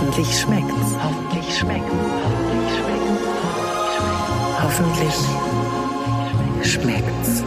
Hoffentlich schmeckt's. Hoffentlich schmeckt's. Hoffentlich schmeckt's. Hoffentlich schmeckt's.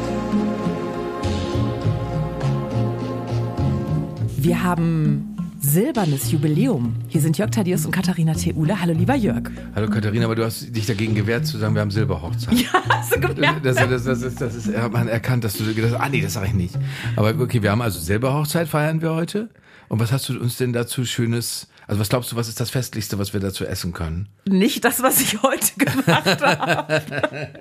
Wir haben silbernes Jubiläum. Hier sind Jörg Thaddeus und Katharina Theule. Hallo, lieber Jörg. Hallo Katharina, aber du hast dich dagegen gewehrt zu sagen, wir haben Silberhochzeit. Ja, hast du gemerkt? Das, das, das, ist, das ist, hat man erkannt, dass du gedacht hast, ah nee, das sage ich nicht. Aber okay, wir haben also Silberhochzeit, feiern wir heute. Und was hast du uns denn dazu Schönes, also was glaubst du, was ist das Festlichste, was wir dazu essen können? Nicht das, was ich heute gemacht habe.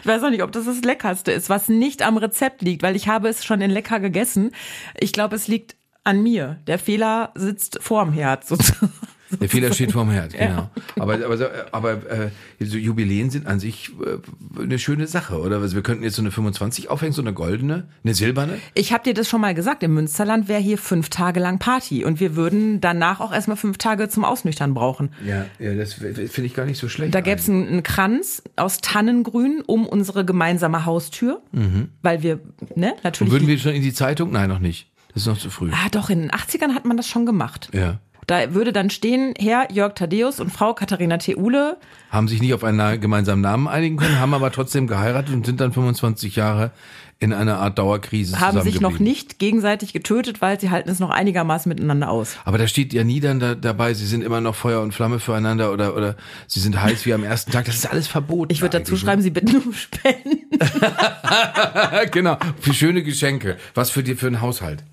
ich weiß auch nicht, ob das das Leckerste ist, was nicht am Rezept liegt, weil ich habe es schon in lecker gegessen. Ich glaube, es liegt an mir. Der Fehler sitzt vorm Herd sozusagen. Der Fehler steht vorm Herd, genau. Ja. Aber, aber, aber äh, so Jubiläen sind an sich äh, eine schöne Sache, oder? Also wir könnten jetzt so eine 25 aufhängen, so eine goldene, eine silberne. Ich habe dir das schon mal gesagt, im Münsterland wäre hier fünf Tage lang Party und wir würden danach auch erstmal fünf Tage zum Ausnüchtern brauchen. Ja, ja das finde ich gar nicht so schlecht. Da gäbe es einen, einen, Kranz aus Tannengrün um unsere gemeinsame Haustür, mhm. weil wir, ne, natürlich. Und würden wir schon in die Zeitung? Nein, noch nicht. Das ist noch zu früh. Ah, doch, in den 80ern hat man das schon gemacht. Ja. Da würde dann stehen, Herr Jörg Thaddeus und Frau Katharina Theule. Haben sich nicht auf einen gemeinsamen Namen einigen können, haben aber trotzdem geheiratet und sind dann 25 Jahre in einer Art Dauerkrise Haben sich noch nicht gegenseitig getötet, weil sie halten es noch einigermaßen miteinander aus. Aber da steht ja nie dann da, dabei, sie sind immer noch Feuer und Flamme füreinander oder, oder sie sind heiß wie am ersten Tag. Das ist alles verboten. Ich würde dazu schreiben, sie bitten um Spenden. genau, für schöne Geschenke. Was für dir für einen Haushalt.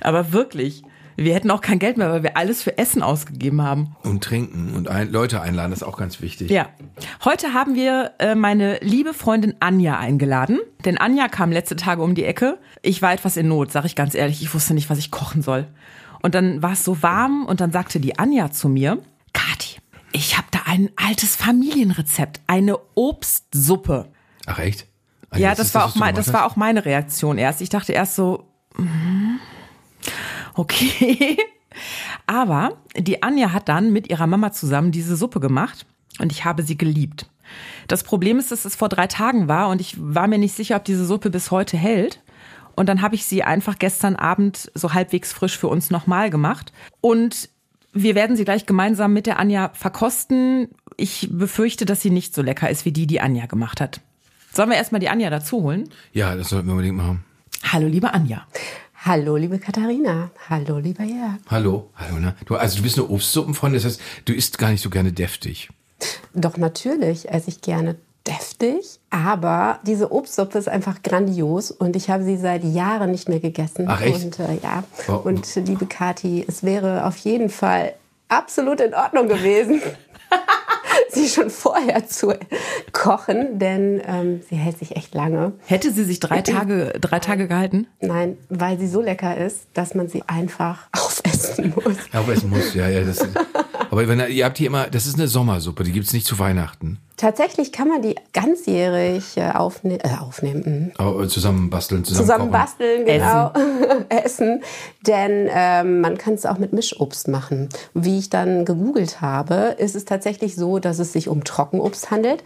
Aber wirklich. Wir hätten auch kein Geld mehr, weil wir alles für Essen ausgegeben haben. Und trinken und ein, Leute einladen, das ist auch ganz wichtig. Ja. Heute haben wir äh, meine liebe Freundin Anja eingeladen. Denn Anja kam letzte Tage um die Ecke. Ich war etwas in Not, sag ich ganz ehrlich. Ich wusste nicht, was ich kochen soll. Und dann war es so warm und dann sagte die Anja zu mir, Kati, ich habe da ein altes Familienrezept, eine Obstsuppe. Ach echt? Ah, ja, das war, das, auch mein, das war auch meine Reaktion erst. Ich dachte erst so, mm, okay. Aber die Anja hat dann mit ihrer Mama zusammen diese Suppe gemacht und ich habe sie geliebt. Das Problem ist, dass es vor drei Tagen war und ich war mir nicht sicher, ob diese Suppe bis heute hält. Und dann habe ich sie einfach gestern Abend so halbwegs frisch für uns nochmal gemacht. Und wir werden sie gleich gemeinsam mit der Anja verkosten. Ich befürchte, dass sie nicht so lecker ist wie die, die Anja gemacht hat. Sollen wir erstmal die Anja dazu holen? Ja, das sollten wir unbedingt machen. Hallo, liebe Anja. Hallo, liebe Katharina. Hallo, lieber Jörg. Hallo, hallo. Ne? Du, also du bist eine Obstsuppenfreundin, das heißt, du isst gar nicht so gerne deftig. Doch natürlich esse ich gerne deftig, aber diese Obstsuppe ist einfach grandios und ich habe sie seit Jahren nicht mehr gegessen. Ach echt? Und äh, ja, oh. und liebe Kathi, es wäre auf jeden Fall absolut in Ordnung gewesen. Sie schon vorher zu kochen, denn ähm, sie hält sich echt lange. Hätte sie sich drei Tage, drei Tage gehalten? Nein, weil sie so lecker ist, dass man sie einfach aufessen muss. Aufessen muss, ja, ja. Das, aber wenn, ihr habt hier immer, das ist eine Sommersuppe, die gibt es nicht zu Weihnachten. Tatsächlich kann man die ganzjährig äh, aufne äh, aufnehmen. Oh, zusammen basteln, zusammen, zusammen basteln, genau. Essen. Essen. Denn ähm, man kann es auch mit Mischobst machen. Wie ich dann gegoogelt habe, ist es tatsächlich so, dass es sich um Trockenobst handelt.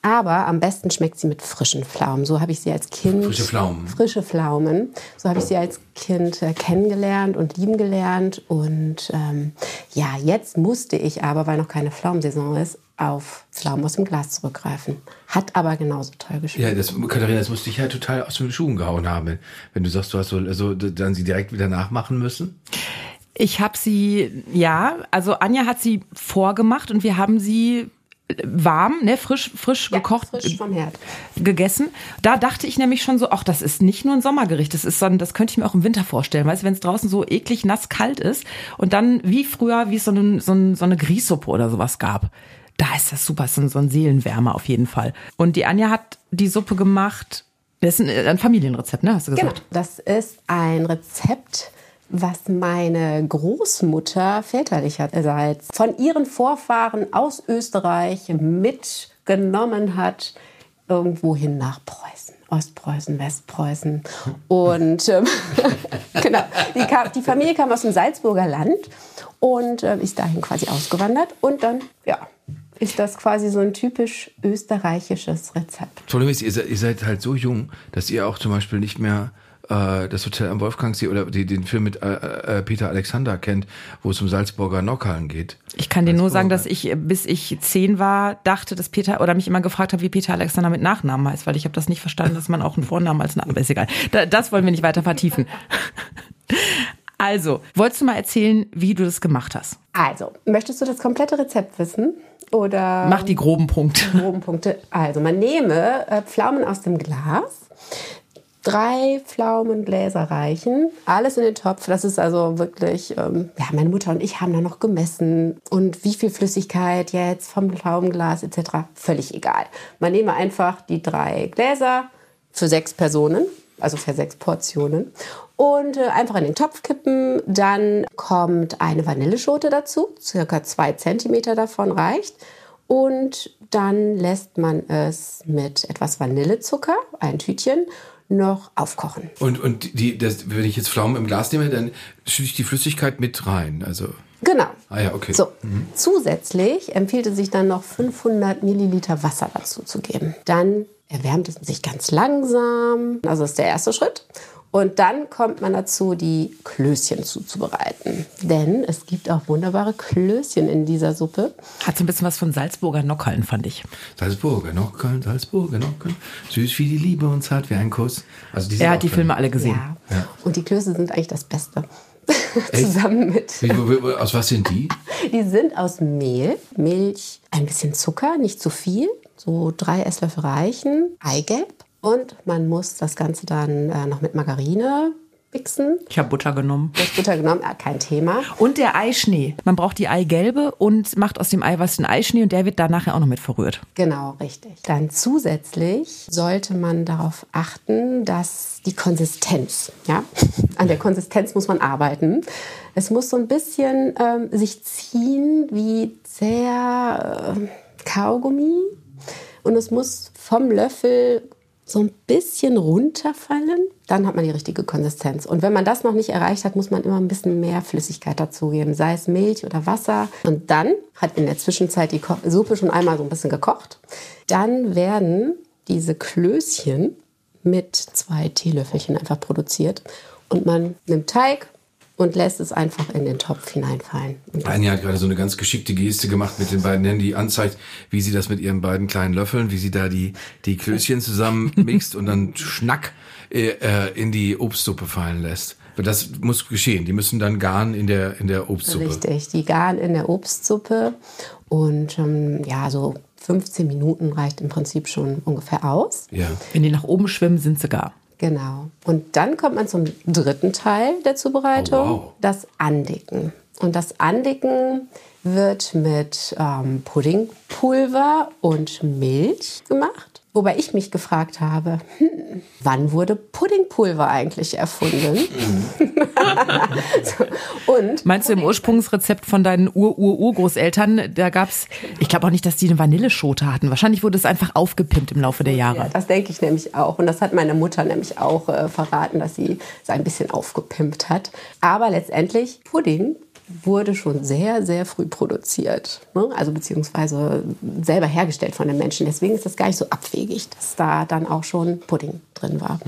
Aber am besten schmeckt sie mit frischen Pflaumen. So habe ich sie als Kind. Frische Pflaumen. Frische Pflaumen. So habe ich sie als Kind äh, kennengelernt und lieben gelernt. Und ähm, ja, jetzt musste ich aber, weil noch keine Pflaumensaison ist, auf Pflaumen aus dem Glas zurückgreifen. Hat aber genauso toll geschmeckt. Ja, das, Katharina, das musste ich ja total aus den Schuhen gehauen haben, wenn du sagst, du hast so also, dann sie direkt wieder nachmachen müssen. Ich habe sie, ja, also Anja hat sie vorgemacht und wir haben sie warm, ne, frisch, frisch ja, gekocht, frisch vom Herd. gegessen. Da dachte ich nämlich schon so, ach, das ist nicht nur ein Sommergericht, das ist so ein, das könnte ich mir auch im Winter vorstellen, weißt du, wenn es draußen so eklig nass kalt ist und dann wie früher, wie es so, ein, so, ein, so eine Grießsuppe oder sowas gab da ist das super, so ein Seelenwärmer auf jeden Fall. Und die Anja hat die Suppe gemacht. Das ist ein, Familienrezept, ne? Hast du gesagt? Genau. Das ist ein Rezept, was meine Großmutter väterlicherseits von ihren Vorfahren aus Österreich mitgenommen hat, irgendwohin nach Preußen. Ostpreußen, Westpreußen. Und ähm, genau, die, kam, die, Familie kam aus dem Salzburger Land und äh, ist dahin quasi ausgewandert. Und dann, ja, ist das quasi so ein typisch österreichisches Rezept. Problem ist, ihr seid, ihr seid halt so jung, dass ihr auch zum Beispiel nicht mehr äh, das Hotel am Wolfgangsee oder die, den Film mit äh, äh, Peter Alexander kennt, wo es um Salzburger Nockhallen geht. Ich kann dir nur sagen, dass ich, bis ich zehn war, dachte, dass Peter oder mich immer gefragt habe, wie Peter Alexander mit Nachnamen heißt, weil ich habe das nicht verstanden, dass man auch einen Vornamen als Namen ist egal. Da, das wollen wir nicht weiter vertiefen. Also, wolltest du mal erzählen, wie du das gemacht hast? Also, möchtest du das komplette Rezept wissen? Oder Mach die groben Punkte. groben Punkte. Also, man nehme äh, Pflaumen aus dem Glas. Drei Pflaumengläser reichen. Alles in den Topf. Das ist also wirklich, ähm, ja, meine Mutter und ich haben da noch gemessen. Und wie viel Flüssigkeit jetzt vom Pflaumenglas etc. Völlig egal. Man nehme einfach die drei Gläser für sechs Personen, also für sechs Portionen. Und äh, einfach in den Topf kippen. Dann kommt eine Vanilleschote dazu. Circa zwei Zentimeter davon reicht. Und dann lässt man es mit etwas Vanillezucker, ein Tütchen, noch aufkochen. Und, und die, das, wenn ich jetzt Pflaumen im Glas nehme, dann schütte ich die Flüssigkeit mit rein. Also, Genau. ah ja, okay. So, zusätzlich empfiehlt es sich dann noch 500 Milliliter Wasser dazu zu geben. Dann erwärmt es sich ganz langsam. Also das ist der erste Schritt. Und dann kommt man dazu, die Klößchen zuzubereiten. Denn es gibt auch wunderbare Klößchen in dieser Suppe. Hat so ein bisschen was von Salzburger Nockhallen, fand ich. Salzburger Nockhallen, Salzburger Nockhallen. Süß wie die Liebe und zart wie ein Kuss. Also die Er hat die. Filme alle gesehen. Ja. Und die Klöße sind eigentlich das Beste. Zusammen mit. Wie, aus was sind die? Die sind aus Mehl, Milch, ein bisschen Zucker, nicht zu viel. So drei Esslöffel reichen, Eigelb. Und man muss das Ganze dann äh, noch mit Margarine mixen. Ich habe Butter genommen. Du hast Butter genommen, äh, kein Thema. Und der Eischnee. Man braucht die Eigelbe und macht aus dem Eiweiß den Eischnee und der wird da nachher auch noch mit verrührt. Genau, richtig. Dann zusätzlich sollte man darauf achten, dass die Konsistenz, ja, an der Konsistenz muss man arbeiten. Es muss so ein bisschen ähm, sich ziehen wie sehr äh, Kaugummi und es muss vom Löffel so ein bisschen runterfallen, dann hat man die richtige Konsistenz. Und wenn man das noch nicht erreicht hat, muss man immer ein bisschen mehr Flüssigkeit dazugeben, sei es Milch oder Wasser. Und dann hat in der Zwischenzeit die Suppe schon einmal so ein bisschen gekocht. Dann werden diese Klößchen mit zwei Teelöffelchen einfach produziert. Und man nimmt Teig und lässt es einfach in den Topf hineinfallen. Anja hat gerade so eine ganz geschickte Geste gemacht mit den beiden Händen, die anzeigt, wie sie das mit ihren beiden kleinen Löffeln, wie sie da die, die Klößchen zusammen mixt und dann schnack äh, äh, in die Obstsuppe fallen lässt. Das muss geschehen. Die müssen dann garen in der, in der Obstsuppe. Richtig, die garen in der Obstsuppe. Und ähm, ja, so 15 Minuten reicht im Prinzip schon ungefähr aus. Ja. Wenn die nach oben schwimmen, sind sie gar. Genau. Und dann kommt man zum dritten Teil der Zubereitung, Oh, wow. das Andicken. Und das Andicken wird mit ähm, Puddingpulver und Milch gemacht. Wobei ich mich gefragt habe, hm, wann wurde Puddingpulver eigentlich erfunden? so, und Meinst du im Ursprungsrezept von deinen Ur-Ur-Urgroßeltern, da gab's, ich glaube auch nicht, dass die eine Vanilleschote hatten. Wahrscheinlich wurde es einfach aufgepimpt im Laufe der Jahre. Ja, das denke ich nämlich auch. Und das hat meine Mutter nämlich auch äh, verraten, dass sie es ein bisschen aufgepimpt hat. Aber letztendlich, Pudding wurde schon sehr, sehr früh produziert. Ne? Also beziehungsweise selber hergestellt von den Menschen. Deswegen ist das gar nicht so abwegig, dass da dann auch schon Pudding drin war.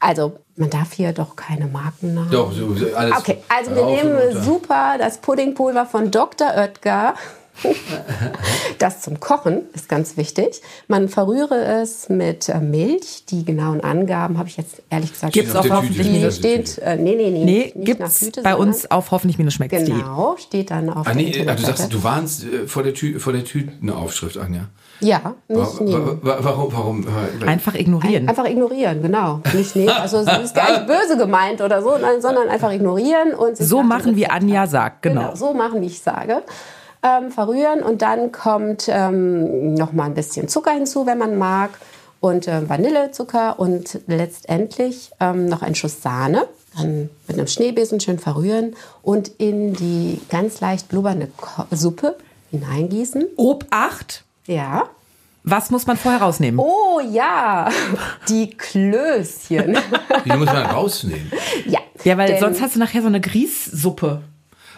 Also man darf hier doch keine Marken nennen. Doch, alles. Okay, also wir nehmen super das Puddingpulver von Dr. Oetker. Das zum Kochen ist ganz wichtig. Man verrühre es mit äh, Milch. Die genauen Angaben habe ich jetzt ehrlich gesagt Gibt's auf auch der hoffentlich. Nee, nicht. steht, äh, nee, nee, nee. Nee, nicht gibt's Tüte, bei uns auf hoffentlich-schmeckt's.de. Genau, steht dann auf Ah, der nee, ah, du sagst, du warnst äh, vor der, Tü vor der Tütenaufschrift, Anja. Ja, nicht nehmen. wa- wa- Warum? warum äh, Einfach ignorieren. Einfach ignorieren, genau. Nicht nehmen. Also es ist gar nicht böse gemeint oder so, sondern einfach ignorieren und So machen, wie Anja sagt, genau. so machen, wie ich sage. Ähm, verrühren und dann kommt ähm, noch mal ein bisschen Zucker hinzu, wenn man mag und äh, Vanillezucker und letztendlich ähm, noch ein Schuss Sahne. Dann mit einem Schneebesen schön verrühren und in die ganz leicht blubbernde Ko Suppe hineingießen. Obacht, Ja. was muss man vorher rausnehmen? Oh ja, die Klößchen. Die muss man rausnehmen. ja. ja, weil denn- sonst hast du nachher so eine Grießsuppe.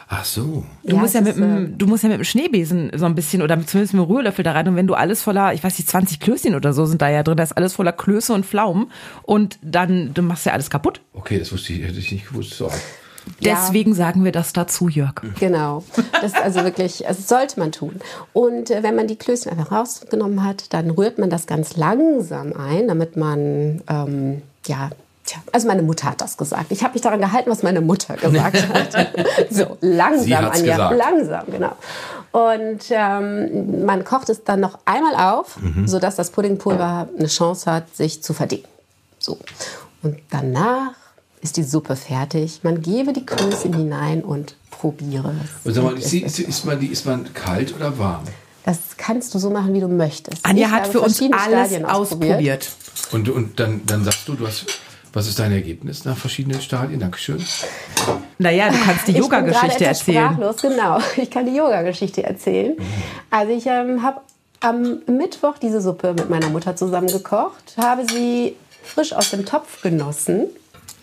Ach so. Du, Ja, musst ja mit ist, dem, du musst ja mit dem Schneebesen so ein bisschen oder zumindest mit dem Rührlöffel da rein. Und wenn du alles voller, ich weiß nicht, 20 Klößchen oder so sind da ja drin, da ist alles voller Klöße und Pflaumen. Und dann, du machst ja alles kaputt. Okay, das wusste ich, hätte ich nicht gewusst. So. Ja. Deswegen sagen wir das dazu, Jörg. Genau. Das ist also wirklich, das sollte man tun. Und äh, wenn man die Klößchen einfach rausgenommen hat, dann rührt man das ganz langsam ein, damit man, ähm, ja, tja, also meine Mutter hat das gesagt. Ich habe mich daran gehalten, was meine Mutter gesagt hat. so, langsam, Anja, gesagt. langsam, genau. Und ähm, man kocht es dann noch einmal auf, sodass das Puddingpulver eine Chance hat, sich zu verdicken. So. Und danach ist die Suppe fertig. Man gebe die Klößchen hinein und probiere es. Und sag mal, ist, ist- ist, man, die, ist man kalt oder warm? Das kannst du so machen, wie du möchtest. Anja Ich hat für uns alles Stadien ausprobiert. Und, und dann, dann sagst du, du hast, was ist dein Ergebnis nach verschiedenen Stadien? Dankeschön. Naja, du kannst die Ich bin gerade Yoga-Geschichte erzählen. Sprachlos, genau. Ich kann die Yoga-Geschichte erzählen. Also ich ähm, habe am Mittwoch diese Suppe mit meiner Mutter zusammen gekocht, habe sie frisch aus dem Topf genossen,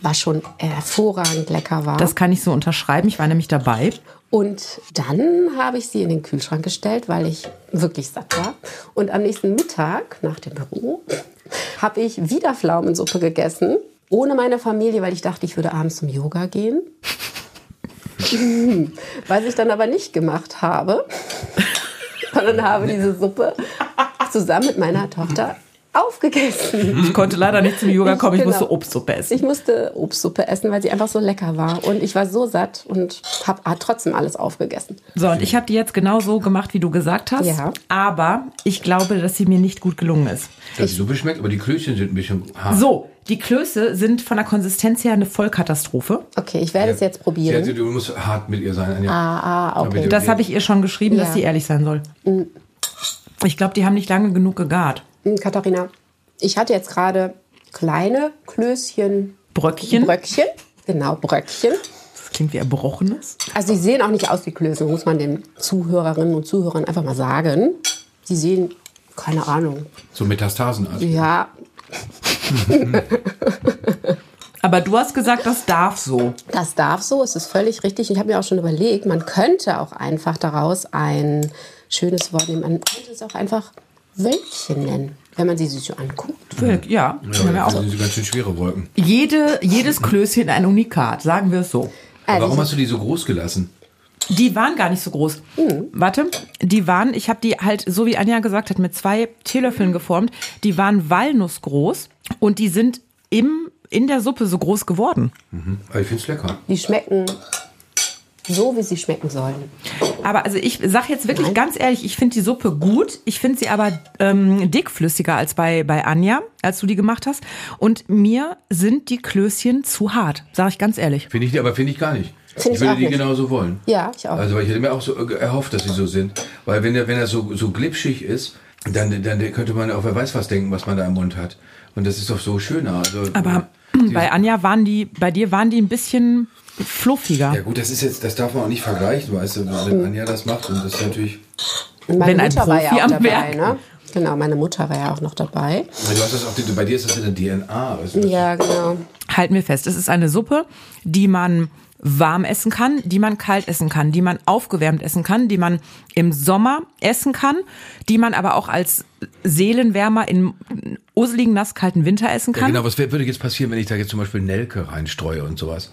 was schon hervorragend lecker war. Das kann ich so unterschreiben. Ich war nämlich dabei. Und dann habe ich sie in den Kühlschrank gestellt, weil ich wirklich satt war. Und am nächsten Mittag nach dem Büro habe ich wieder Pflaumensuppe gegessen. Ohne meine Familie, weil ich dachte, ich würde abends zum Yoga gehen. Was ich dann aber nicht gemacht habe, sondern habe diese Suppe zusammen mit meiner Tochter aufgegessen. Ich konnte leider nicht zum Yoga kommen. Ich Genau. musste Obstsuppe essen. Ich musste Obstsuppe essen, weil sie einfach so lecker war. Und ich war so satt und habe trotzdem alles aufgegessen. So, und ich habe die jetzt genau so gemacht, wie du gesagt hast. Ja. Aber ich glaube, dass sie mir nicht gut gelungen ist. Dass die Suppe schmeckt, aber die Klößchen sind ein bisschen hart. So, die Klöße sind von der Konsistenz her eine Vollkatastrophe. Okay, ich werde es jetzt Sie probieren. du musst hart mit ihr sein. Anja. Ah, ah, okay. Das habe ich ihr schon geschrieben, dass Ja. sie ehrlich sein soll. Ich glaube, die haben nicht lange genug gegart. Hm, Katharina, ich hatte jetzt gerade kleine Klößchen, Bröckchen. Bröckchen. Genau, Bröckchen. Das klingt wie Erbrochenes. Also die sehen auch nicht aus wie Klöße, muss man den Zuhörerinnen und Zuhörern einfach mal sagen. Sie sehen, keine Ahnung, So Metastasen. Also. ja, Aber du hast gesagt, das darf so. das darf so, es ist völlig richtig. Ich habe mir auch schon überlegt, man könnte auch einfach daraus ein schönes Wort nehmen. Man könnte es auch einfach Wölkchen nennen, wenn man sie sich so anguckt. Ja, Ja, haben wir das sind ganz schön schwere Wolken. Jede, jedes Klößchen ein Unikat, sagen wir es so. Also Warum hast du die so groß gelassen? Die waren gar nicht so groß. Warte, die waren, ich habe die halt, so wie Anja gesagt hat, mit zwei Teelöffeln geformt. Die waren walnussgroß und die sind im, in der Suppe so groß geworden. Aber ich finde es lecker. Die schmecken so, wie sie schmecken sollen. Aber also ich sag jetzt wirklich ganz ehrlich, ich finde die Suppe gut. Ich finde sie aber ähm, dickflüssiger als bei, bei Anja, als du die gemacht hast. Und mir sind die Klößchen zu hart, sage ich ganz ehrlich. Finde ich, aber finde ich gar nicht. Find ich ich würde die nicht. genauso wollen. Ja, ich auch. Also weil ich hätte mir auch so äh, erhofft, dass sie so sind. Weil wenn der, wenn er so, so glitschig ist, dann, dann könnte man auch wer weiß was denken, was man da im Mund hat. Und das ist doch so schöner. Also, Aber bei Anja waren die, bei dir waren die ein bisschen fluffiger. Ja gut, das ist jetzt, das darf man auch nicht vergleichen, weißt du, wenn Anja das macht und das ist natürlich. Meine Wenn ein Mutter war ja Profi auch am dabei, Werk. ne? Genau, meine Mutter war ja auch noch dabei. Weil Du hast das auch, bei dir ist das in der DNA. Weißt du? Ja, genau. Halten wir fest, es ist eine Suppe, die man warm essen kann, die man kalt essen kann, die man aufgewärmt essen kann, die man im Sommer essen kann, die man aber auch als Seelenwärmer in useligen, nasskalten Winter essen Ja, kann. genau, was würde jetzt passieren, wenn ich da jetzt zum Beispiel Nelke reinstreue und sowas?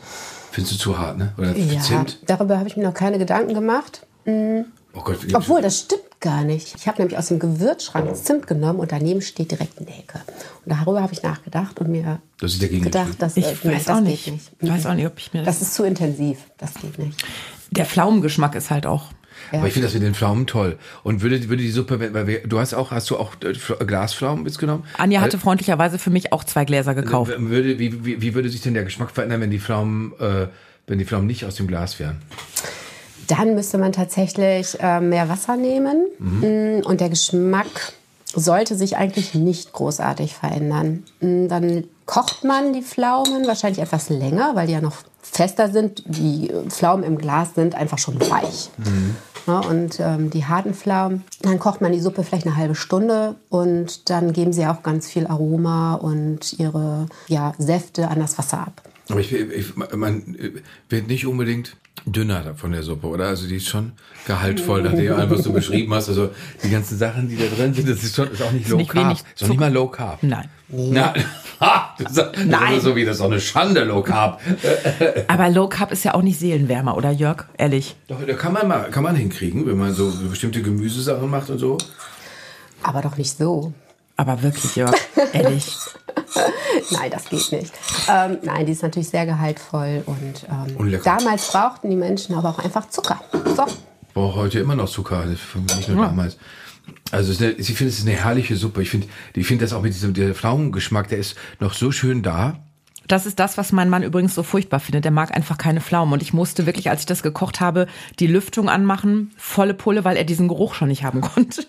Findest du zu hart, ne? Oder Ja, Zimt? darüber habe ich mir noch keine Gedanken gemacht. Oh Gott, Obwohl, das stimmt gar nicht. Ich habe nämlich aus dem Gewürzschrank Zimt genommen und daneben steht direkt Nelke. Und darüber habe ich nachgedacht und mir Das gedacht, dass Ich äh, weiß das auch geht nicht. nicht. Ich weiß auch nicht, ob ich mir das. Das ist zu intensiv. Das geht nicht. der Pflaumengeschmack ist halt auch. Aber ich finde das mit den Pflaumen toll. Und würde, würde die Suppe, weil wir, du hast auch, hast du auch äh, Glaspflaumen mitgenommen? Anja hatte freundlicherweise für mich auch zwei Gläser gekauft. Äh, Würde, wie, wie, wie würde sich denn der Geschmack verändern, wenn die Pflaumen, äh, wenn die Pflaumen nicht aus dem Glas wären? Dann müsste man tatsächlich äh, mehr Wasser nehmen Mm, und der Geschmack sollte sich eigentlich nicht großartig verändern. Mm, Dann kocht man die Pflaumen wahrscheinlich etwas länger, weil die ja noch fester sind. Die äh, Pflaumen im Glas sind einfach schon weich. Ja, und ähm, die harten Pflaumen, dann kocht man die Suppe vielleicht eine halbe Stunde und dann geben sie auch ganz viel Aroma und ihre ja, Säfte an das Wasser ab. Aber ich, ich man wird nicht unbedingt dünner von der Suppe, oder? Also die ist schon gehaltvoll, nachdem du einfach so beschrieben hast. Also die ganzen Sachen, die da drin sind, das ist schon ist auch nicht Ist low nicht carb. wenig Ist auch nicht mal low carb. Nein. Na, ha, das ist, das Nein. ist so wie das ist doch eine Schande low carb. Aber Low Carb ist ja auch nicht Seelenwärmer, oder Jörg? Ehrlich. Doch, da kann man mal kann man hinkriegen, wenn man so bestimmte Gemüsesachen macht und so. Aber doch nicht so. Aber wirklich, Jörg. Ehrlich. Nein, das geht nicht. Ähm, nein, die ist natürlich sehr gehaltvoll und, ähm, Und lecker. damals brauchten die Menschen aber auch einfach Zucker. So. Ich brauche heute immer noch Zucker, nicht nur damals. Also eine, ich finde, es ist eine herrliche Suppe. Ich finde, ich finde das auch mit diesem der Pflaumengeschmack, der ist noch so schön da. Das ist das, was mein Mann übrigens so furchtbar findet. Der mag einfach keine Pflaumen. Und ich musste wirklich, als ich das gekocht habe, die Lüftung anmachen, volle Pulle, weil er diesen Geruch schon nicht haben konnte.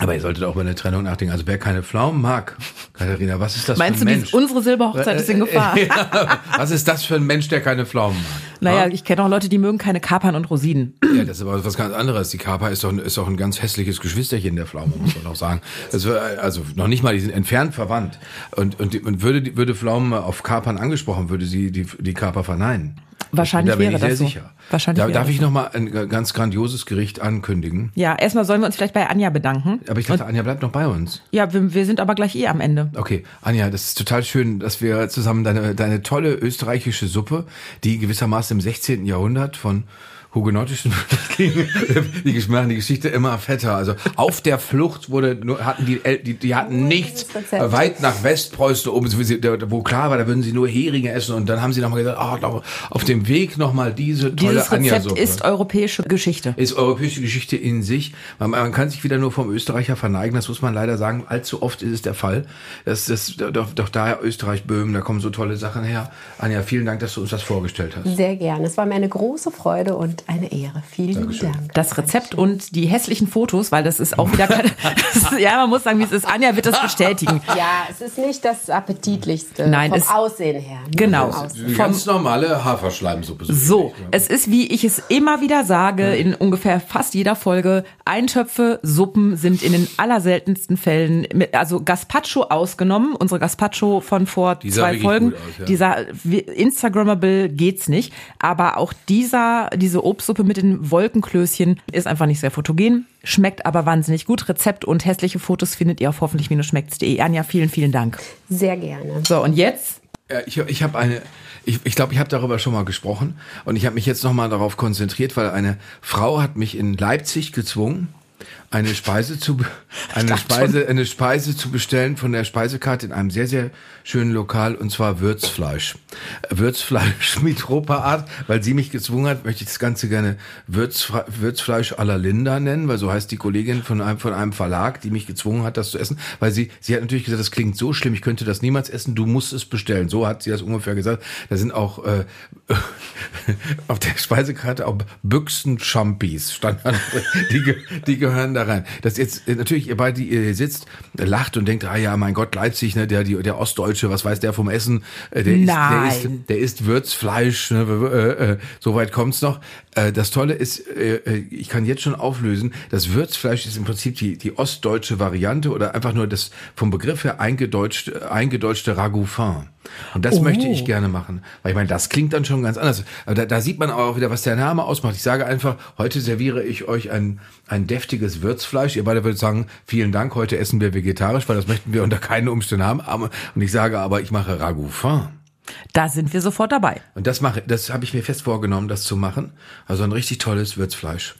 Aber ihr solltet auch bei der Trennung nachdenken. Also wer keine Pflaumen mag, Katharina, was ist das Meinst für du, ein Mensch? unsere Silberhochzeit ist in Gefahr? Ja, was ist das für ein Mensch, der keine Pflaumen mag? Naja, ich kenne auch Leute, die mögen keine Kapern und Rosinen. Ja, das ist aber was ganz anderes. Die Kapa ist doch, ist doch ein ganz hässliches Geschwisterchen der Pflaume, muss man auch sagen. Wär, also noch nicht mal, die sind entfernt verwandt. Und, und, und würde, würde Pflaumen auf Kapern angesprochen, würde sie die, die Kapa verneinen. Wahrscheinlich da wäre ich sehr das so. sicher. Wahrscheinlich da, darf ich so. noch mal ein ganz grandioses Gericht ankündigen? Ja, erstmal sollen wir uns vielleicht bei Anja bedanken. Aber ich dachte, Anja bleibt noch bei uns. Ja, wir, wir sind aber gleich eh am Ende. Okay, Anja, das ist total schön, dass wir zusammen deine, deine tolle österreichische Suppe, die gewissermaßen im 16. Jahrhundert von hugenottischen die machen die Geschichte immer fetter. Also auf der Flucht wurde nur, hatten die, die, die hatten nichts dieses Rezept. weit nach Westpreußen oben, wo klar war, da würden sie nur Heringe essen und dann haben sie nochmal gesagt, noch auf dem Weg nochmal diese tolle Dieses Rezept ist europäische Geschichte. ist europäische Geschichte in sich. Man, man kann sich wieder nur vom Österreicher verneigen, das muss man leider sagen. Allzu oft ist es der Fall. Das, das, doch, doch daher Österreich, Böhmen, da kommen so tolle Sachen her. Anja, vielen Dank, dass du uns das vorgestellt hast. Sehr gerne. Es war mir eine große Freude und eine Ehre. Vielen Dankeschön. Dank. Das Rezept und die hässlichen Fotos, weil das ist auch wieder ist, ja, man muss sagen, wie es ist. Anja wird das bestätigen. Ja, es ist nicht das appetitlichste Nein, vom es- Aussehen her. Nur Genau. vom Aussehen. Ganz normale Haferschleimsuppe. So, es ist, wie ich es immer wieder sage, in ungefähr fast jeder Folge, Eintöpfe, Suppen sind in den allerseltensten Fällen, mit, also Gazpacho ausgenommen, unsere Gazpacho von vor Die zwei Folgen, aus, ja. dieser Instagrammable geht's nicht, aber auch dieser, diese Obstsuppe mit den Wolkenklößchen ist einfach nicht sehr fotogen, schmeckt aber wahnsinnig gut. Rezept und hässliche Fotos findet ihr auf hoffentlich-schmeckt's.de. Anja, vielen, vielen Dank. Sehr gerne. So, und jetzt? Ja, ich ich habe eine, ich ich, glaube, ich habe darüber schon mal gesprochen und ich habe mich jetzt noch mal darauf konzentriert, weil eine Frau hat mich in Leipzig gezwungen, eine Speise zu eine Speise eine Speise zu bestellen von der Speisekarte in einem sehr sehr schönen Lokal und zwar Würzfleisch. Würzfleisch mit Tropa-Art, weil sie mich gezwungen hat, möchte ich das Ganze gerne Würzfre Würzfleisch à la Linda nennen, weil so heißt die Kollegin von einem von einem Verlag, die mich gezwungen hat, das zu essen, weil sie sie hat natürlich gesagt, das klingt so schlimm, ich könnte das niemals essen, du musst es bestellen. So hat sie das ungefähr gesagt. Da sind auch äh, auf der Speisekarte auch Büchsen-Champis stand da drin. die, die gehören da rein. Das jetzt äh, natürlich ihr beide, ihr hier sitzt, lacht und denkt, ah ja, mein Gott, Leipzig, ne, der die, der Ostdeutsche, was weiß der vom Essen? Äh, Der isst, der Nein. isst, der isst Würzfleisch. Ne, äh, äh, so weit kommt's noch. Äh, das Tolle ist, äh, ich kann jetzt schon auflösen, das Würzfleisch ist im Prinzip die die ostdeutsche Variante oder einfach nur das vom Begriff her eingedeutschte eingedeutschte Ragout fin. Und das möchte ich gerne machen, weil ich meine, das klingt dann schon ganz anders. Aber da, da sieht man aber auch wieder, was der Name ausmacht. Ich sage einfach, heute serviere ich euch ein ein deftiges Würzfleisch. Ihr beide würdet sagen, vielen Dank, heute essen wir vegetarisch, weil das möchten wir unter keinen Umständen haben. Und ich sage aber, ich mache Ragout fin. Da sind wir sofort dabei. Und das mache, das habe ich mir fest vorgenommen, das zu machen. Also ein richtig tolles Würzfleisch.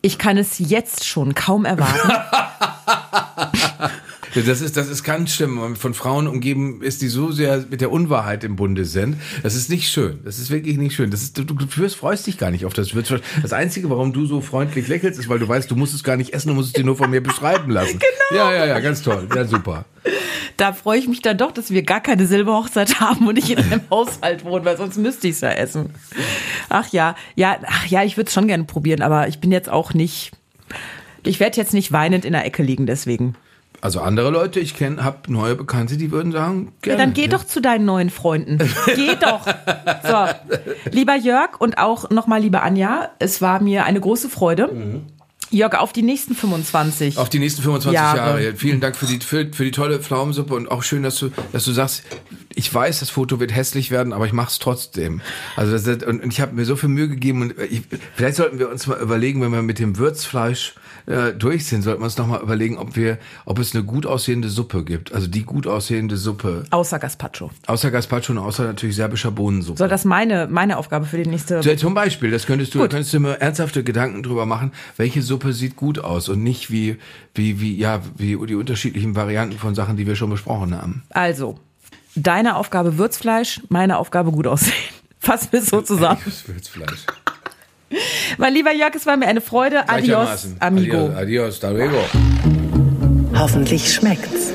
Ich kann es jetzt schon kaum erwarten. Das ist, das ist ganz schlimm. Von Frauen umgeben ist, die so sehr mit der Unwahrheit im Bunde sind. Das ist nicht schön. Das ist wirklich nicht schön. Das ist, du, du führst, freust dich gar nicht auf das. Das Einzige, warum du so freundlich lächelst, ist, weil du weißt, du musst es gar nicht essen, du musst es dir nur von mir beschreiben lassen. Genau. Ja, ja, ja, ganz toll. Ja, super. Da freue ich mich dann doch, dass wir gar keine Silberhochzeit haben und nicht in einem Haushalt wohnen, weil sonst müsste ich es ja essen. Ach ja, ja, ach ja, ich würde es schon gerne probieren, aber ich bin jetzt auch nicht. Ich werde jetzt nicht weinend in der Ecke liegen, deswegen. Also andere Leute, ich kenne, habe neue Bekannte, die würden sagen, Ja, gerne. dann geh doch zu deinen neuen Freunden. Geh doch. So, lieber Jörg und auch nochmal liebe Anja, es war mir eine große Freude. Jörg, auf die nächsten 25. Auf die nächsten 25 Jahre. Jahre. Vielen Dank für die, für, für die tolle Pflaumensuppe und auch schön, dass du, dass du sagst, ich weiß, das Foto wird hässlich werden, aber ich mache es trotzdem. Also das, und, und ich habe mir so viel Mühe gegeben und ich, vielleicht sollten wir uns mal überlegen, wenn wir mit dem Würzfleisch äh, durch sind, sollten wir uns noch mal überlegen, ob wir, ob es eine gut aussehende Suppe gibt. Also die gut aussehende Suppe. Außer Gazpacho. Außer Gazpacho und außer natürlich serbischer Bohnensuppe. Soll das meine, meine Aufgabe für die nächste Zum Beispiel, das könntest du, da könntest du mir ernsthafte Gedanken drüber machen, welche Suppe sieht gut aus und nicht wie, wie, wie, ja, wie die unterschiedlichen Varianten von Sachen, die wir schon besprochen haben. Also, deine Aufgabe Würzfleisch, meine Aufgabe gut aussehen. Fassen wir es so zusammen. Würzfleisch. Mein lieber Jörg, es war mir eine Freude. Adios, amigo. Adios, adios, hasta luego. Hoffentlich schmeckt's.